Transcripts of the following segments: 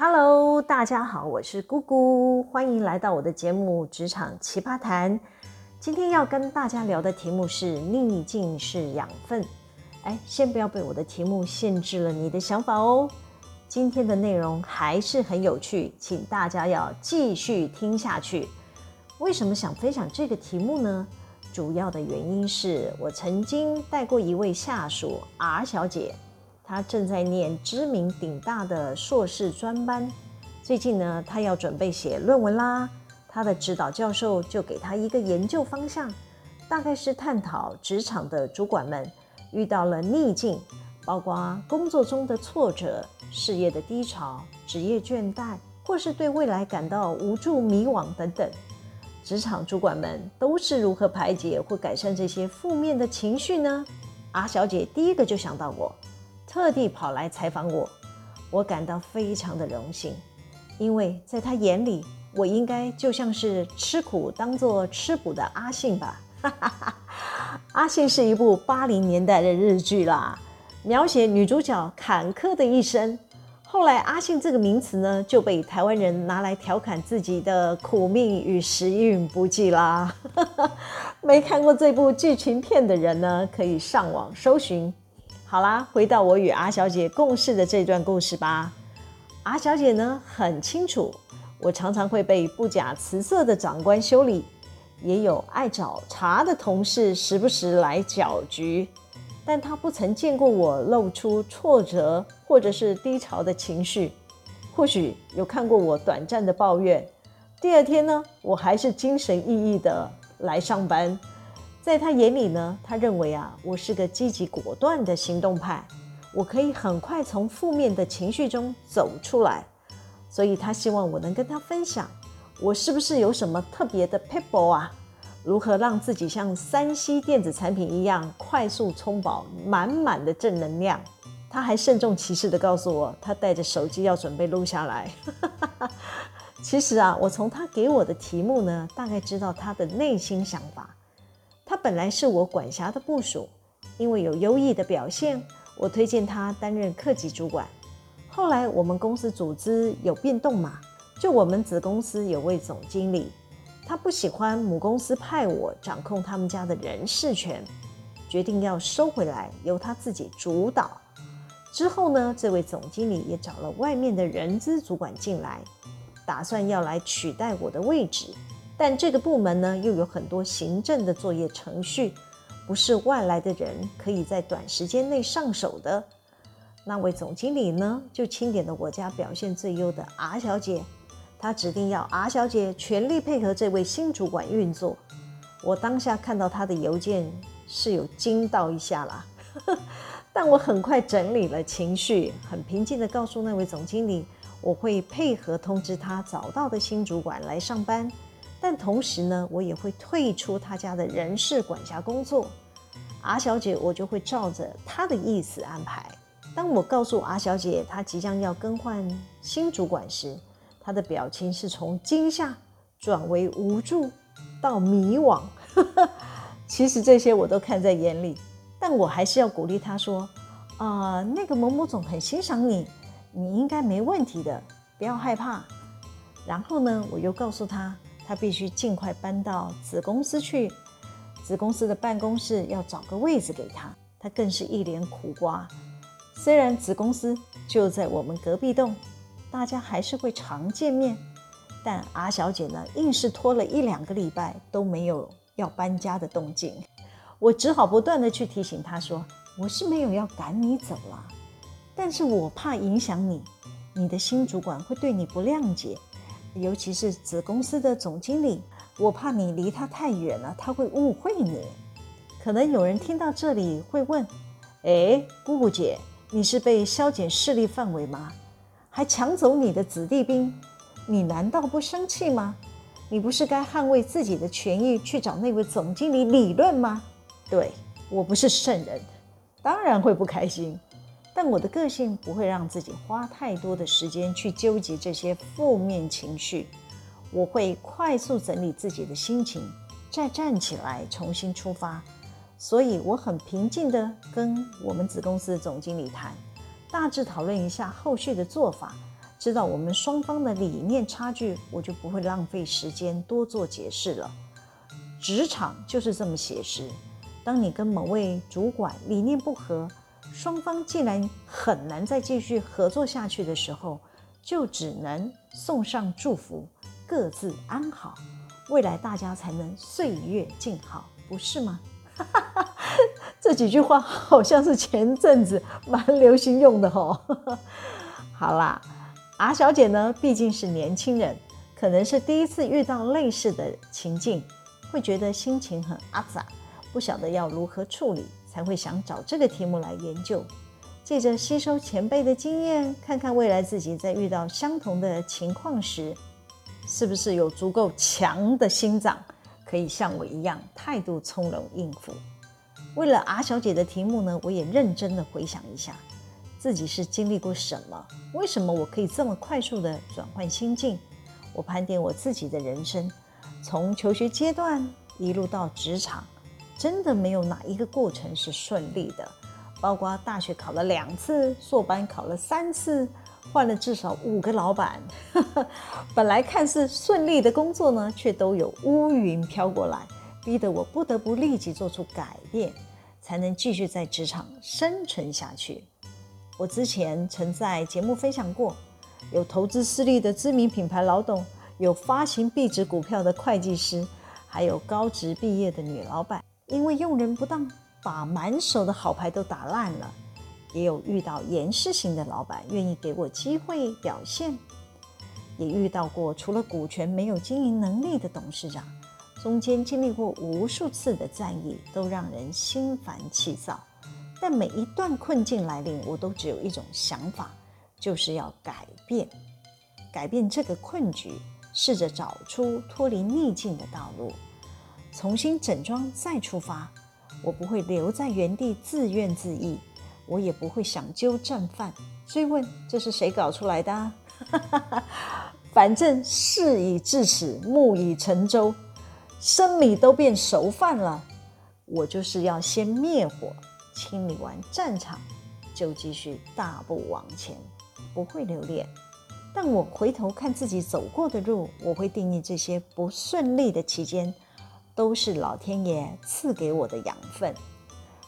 Hello，大家好，我是姑姑，欢迎来到我的节目《职场奇葩谈》。今天要跟大家聊的题目是“逆境是养分”。哎，先不要被我的题目限制了你的想法哦。今天的内容还是很有趣，请大家要继续听下去。为什么想分享这个题目呢？主要的原因是我曾经带过一位下属 R 小姐，她正在念知名顶大的硕士专班。最近呢，她要准备写论文啦。他的指导教授就给他一个研究方向，大概是探讨职场的主管们遇到了逆境，包括工作中的挫折、事业的低潮、职业倦怠，或是对未来感到无助、迷惘等等。职场主管们都是如何排解或改善这些负面的情绪呢阿小姐第一个就想到我，特地跑来采访我，我感到非常的荣幸，因为在他眼里。我应该就像是吃苦当做吃补的阿信吧。阿信是一部八零年代的日剧啦，描写女主角坎坷的一生。后来阿信这个名词呢，就被台湾人拿来调侃自己的苦命与时运不济啦。没看过这部剧情片的人呢，可以上网搜寻。好啦，回到我与阿小姐共事的这段故事吧。阿小姐呢，很清楚。我常常会被不假辞色的长官修理，也有爱找茬的同事时不时来搅局，但她不曾见过我露出挫折或者是低潮的情绪。或许有看过我短暂的抱怨，第二天呢，我还是精神奕奕的来上班。在他眼里呢，他认为啊，我是个积极果断的行动派，我可以很快从负面的情绪中走出来。所以他希望我能跟他分享，我是不是有什么特别的 people 啊？如何让自己像三 C 电子产品一样快速充饱满满的正能量？他还慎重其事地告诉我，他带着手机要准备录下来。其实啊，我从他给我的题目呢，大概知道他的内心想法。他本来是我管辖的部属，因为有优异的表现，我推荐他担任课级主管。后来我们公司组织有变动嘛，就我们子公司有位总经理，他不喜欢母公司派我掌控他们家的人事权，决定要收回来，由他自己主导。之后呢，这位总经理也找了外面的人资主管进来，打算要来取代我的位置。但这个部门呢，又有很多行政的作业程序，不是外来的人可以在短时间内上手的。那位总经理呢，就钦点了我家表现最优的 R 小姐，他指定要 R 小姐全力配合这位新主管运作。我当下看到他的邮件是有惊到一下啦，但我很快整理了情绪，很平静地告诉那位总经理，我会配合通知他找到的新主管来上班，但同时呢，我也会退出他家的人事管辖工作。阿小姐，我就会照着她的意思安排。当我告诉阿小姐她即将要更换新主管时，她的表情是从惊吓转为无助到迷惘。其实这些我都看在眼里，但我还是要鼓励她说：“啊、那个某某总很欣赏你，你应该没问题的，不要害怕。”然后呢，我又告诉她，他必须尽快搬到子公司去，子公司的办公室要找个位置给他。他更是一脸苦瓜。虽然子公司就在我们隔壁栋，大家还是会常见面，但阿小姐呢，硬是拖了一两个礼拜都没有要搬家的动静。我只好不断的去提醒她说：“我是没有要赶你走了，但是我怕影响你，你的新主管会对你不谅解，尤其是子公司的总经理，我怕你离他太远了，他会误会你。”可能有人听到这里会问：“哎，姑姑姐。”你是被削减势力范围吗？还抢走你的子弟兵，你难道不生气吗？你不是该捍卫自己的权益，去找那位总经理理论吗？对，我不是圣人，当然会不开心。但我的个性不会让自己花太多的时间去纠结这些负面情绪，我会快速整理自己的心情，再站起来重新出发。所以我很平静地跟我们子公司的总经理谈，大致讨论一下后续的做法，知道我们双方的理念差距，我就不会浪费时间多做解释了。职场就是这么写实。当你跟某位主管理念不合，双方既然很难再继续合作下去的时候，就只能送上祝福，各自安好，未来大家才能岁月静好，不是吗？这几句话好像是前阵子蛮流行用的哦。好啦。阿小姐呢，毕竟是年轻人，可能是第一次遇到类似的情境，会觉得心情很阿杂，不晓得要如何处理，才会想找这个题目来研究，借着吸收前辈的经验，看看未来自己在遇到相同的情况时，是不是有足够强的心脏，可以像我一样态度从容应付。为了阿小姐的题目呢，我也认真的回想一下。自己是经历过什么？为什么我可以这么快速地转换心境？我盘点我自己的人生，从求学阶段一路到职场，真的没有哪一个过程是顺利的。包括大学考了两次，硕班考了三次，换了至少五个老板。本来看似顺利的工作呢，却都有乌云飘过来，逼得我不得不立即做出改变，才能继续在职场生存下去。我之前曾在节目分享过，有投资失利的知名品牌老董，有发行壁纸股票的会计师，还有高职毕业的女老板，因为用人不当，把满手的好牌都打烂了；也有遇到严师型的老板，愿意给我机会表现；也遇到过除了股权没有经营能力的董事长，中间经历过无数次的战役，都让人心烦气躁。但每一段困境来临，我都只有一种想法，就是要改变，改变这个困局，试着找出脱离逆境的道路，重新整装再出发。我不会留在原地自怨自艾，我也不会想揪战犯，追问这是谁搞出来的？反正事已至此，木已成舟，生米都变熟饭了，我就是要先灭火。清理完战场，就继续大步往前，不会留恋。但我回头看自己走过的路，我会定义这些不顺利的期间，都是老天爷赐给我的养分。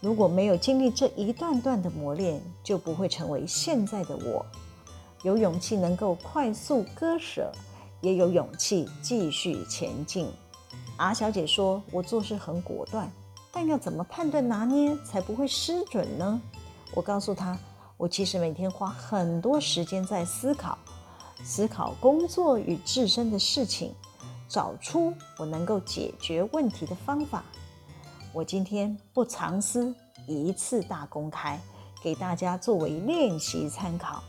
如果没有经历这一段段的磨练，就不会成为现在的我。有勇气能够快速割舍，也有勇气继续前进。阿小姐说：“我做事很果断。”但要怎么判断拿捏才不会失准呢？我告诉她，我其实每天花很多时间在思考，思考工作与自身的事情，找出我能够解决问题的方法。我今天不藏私，一次大公开，给大家作为练习参考。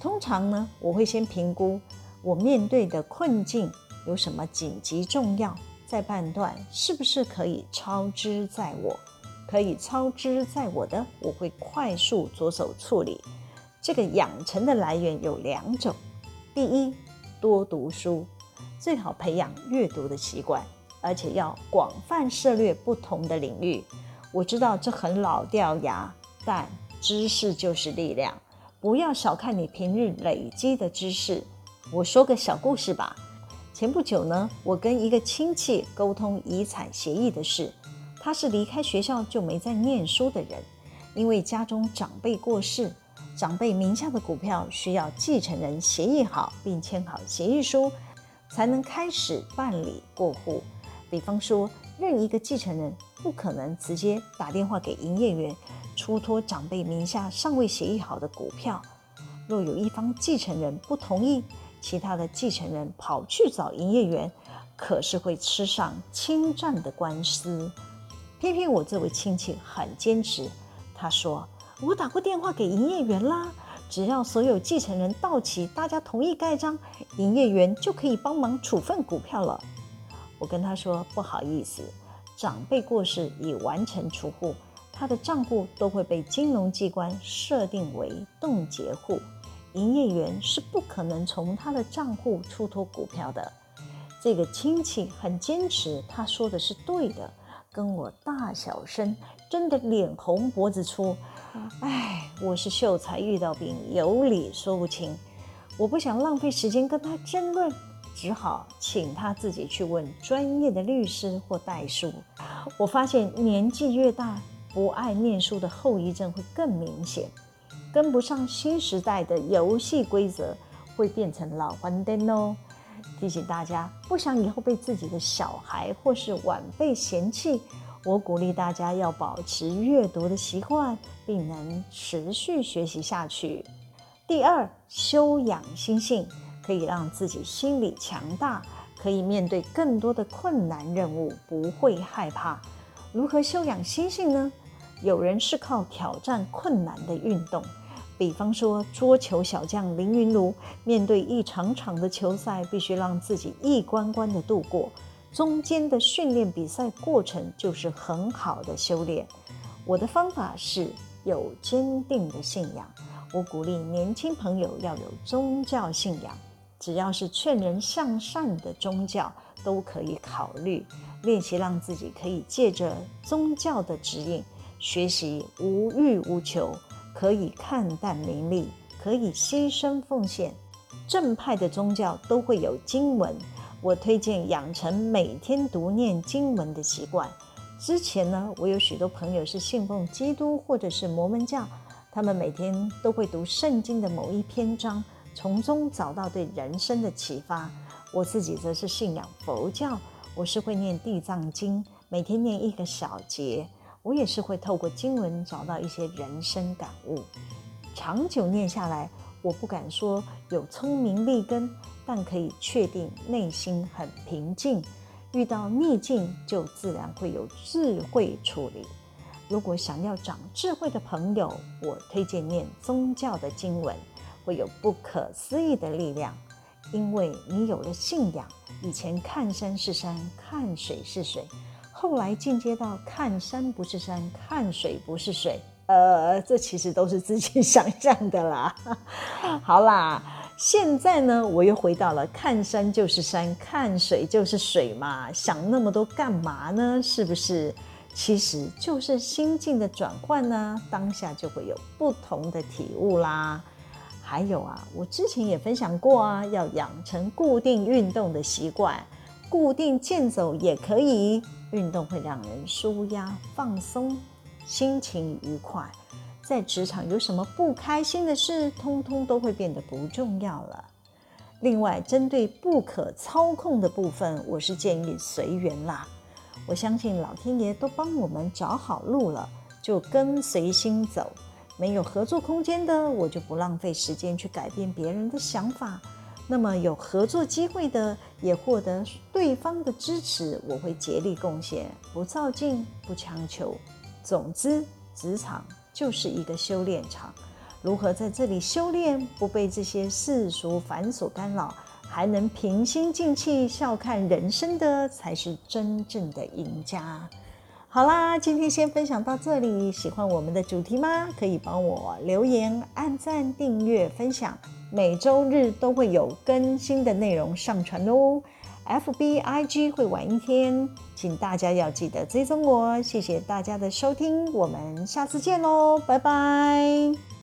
通常呢，我会先评估我面对的困境有什么紧急重要。再判断是不是可以操之在我，可以操之在我的，我会快速着手处理。这个养成的来源有两种：第一，多读书，最好培养阅读的习惯，而且要广泛涉猎不同的领域。我知道这很老掉牙，但知识就是力量，不要小看你平日累积的知识。我说个小故事吧。前不久呢，我跟一个亲戚沟通遗产协议的事。他是离开学校就没再念书的人，因为家中长辈过世，长辈名下的股票需要继承人协议好并签好协议书，才能开始办理过户。比方说，任一个继承人不可能直接打电话给营业员出脱长辈名下尚未协议好的股票。若有一方继承人不同意，其他的继承人跑去找营业员，可是会吃上侵占的官司。偏偏我这位亲戚很坚持，他说：“我打过电话给营业员啦，只要所有继承人到齐，大家同意盖章，营业员就可以帮忙处分股票了。”我跟他说：“不好意思，长辈过世已完成除户，他的账户都会被金融机关设定为冻结户。”营业员是不可能从他的账户出脱股票的。这个亲戚很坚持，他说的是对的，跟我大小声，真的脸红脖子粗。哎，我是秀才遇到兵，有理说不清。我不想浪费时间跟他争论，只好请他自己去问专业的律师或代书。我发现年纪越大，不爱念书的后遗症会更明显，跟不上新时代的游戏规则，会变成老黄灯哦。提醒大家，不想以后被自己的小孩或是晚辈嫌弃，我鼓励大家要保持阅读的习惯，并能持续学习下去。第二，修养心性，可以让自己心理强大，可以面对更多的困难任务，不会害怕。如何修养心性呢？有人是靠挑战困难的运动，比方说桌球小将林昀儒，面对一场场的球赛，必须让自己一关关的度过，中间的训练比赛过程就是很好的修炼。我的方法是有坚定的信仰。我鼓励年轻朋友要有宗教信仰，只要是劝人向善的宗教都可以考虑。练习让自己可以借着宗教的指引，学习无欲无求，可以看淡名利，可以牺牲奉献。正派的宗教都会有经文，我推荐养成每天读念经文的习惯。之前呢，我有许多朋友是信奉基督或者是摩门教。他们每天都会读圣经的某一篇章，从中找到对人生的启发。我自己则是信仰佛教，我是会念地藏经，每天念一个小节。我也是会透过经文找到一些人生感悟。长久念下来，我不敢说有聪明利根，但可以确定内心很平静。遇到逆境，就自然会有智慧处理。如果想要长智慧的朋友，我推荐念宗教的经文，会有不可思议的力量。因为你有了信仰，以前看山是山，看水是水，后来进阶到看山不是山，看水不是水。呃，这其实都是自己想象的啦。好啦，现在呢，我又回到了看山就是山，看水就是水嘛，想那么多干嘛呢？是不是？其实就是心境的转换呢，当下就会有不同的体悟啦。还有啊，我之前也分享过啊，要养成固定运动的习惯，固定健走也可以。运动会让人舒压放松，心情愉快。在职场有什么不开心的事，通通都会变得不重要了。另外，针对不可操控的部分，我是建议随缘啦。我相信老天爷都帮我们找好路了，就跟随心走。没有合作空间的，我就不浪费时间去改变别人的想法。那么有合作机会的，也获得对方的支持，我会竭力贡献，不造进，不强求。总之，职场就是一个修炼场，如何在这里修炼，不被这些世俗繁琐干扰？还能平心静气笑看人生的，才是真正的赢家。好啦，今天先分享到这里。喜欢我们的主题吗？可以帮我留言、按赞、订阅、分享。每周日都会有更新的内容上传哦。FB、IG 会晚一天，请大家要记得追踪我。谢谢大家的收听，我们下次见喽，拜拜。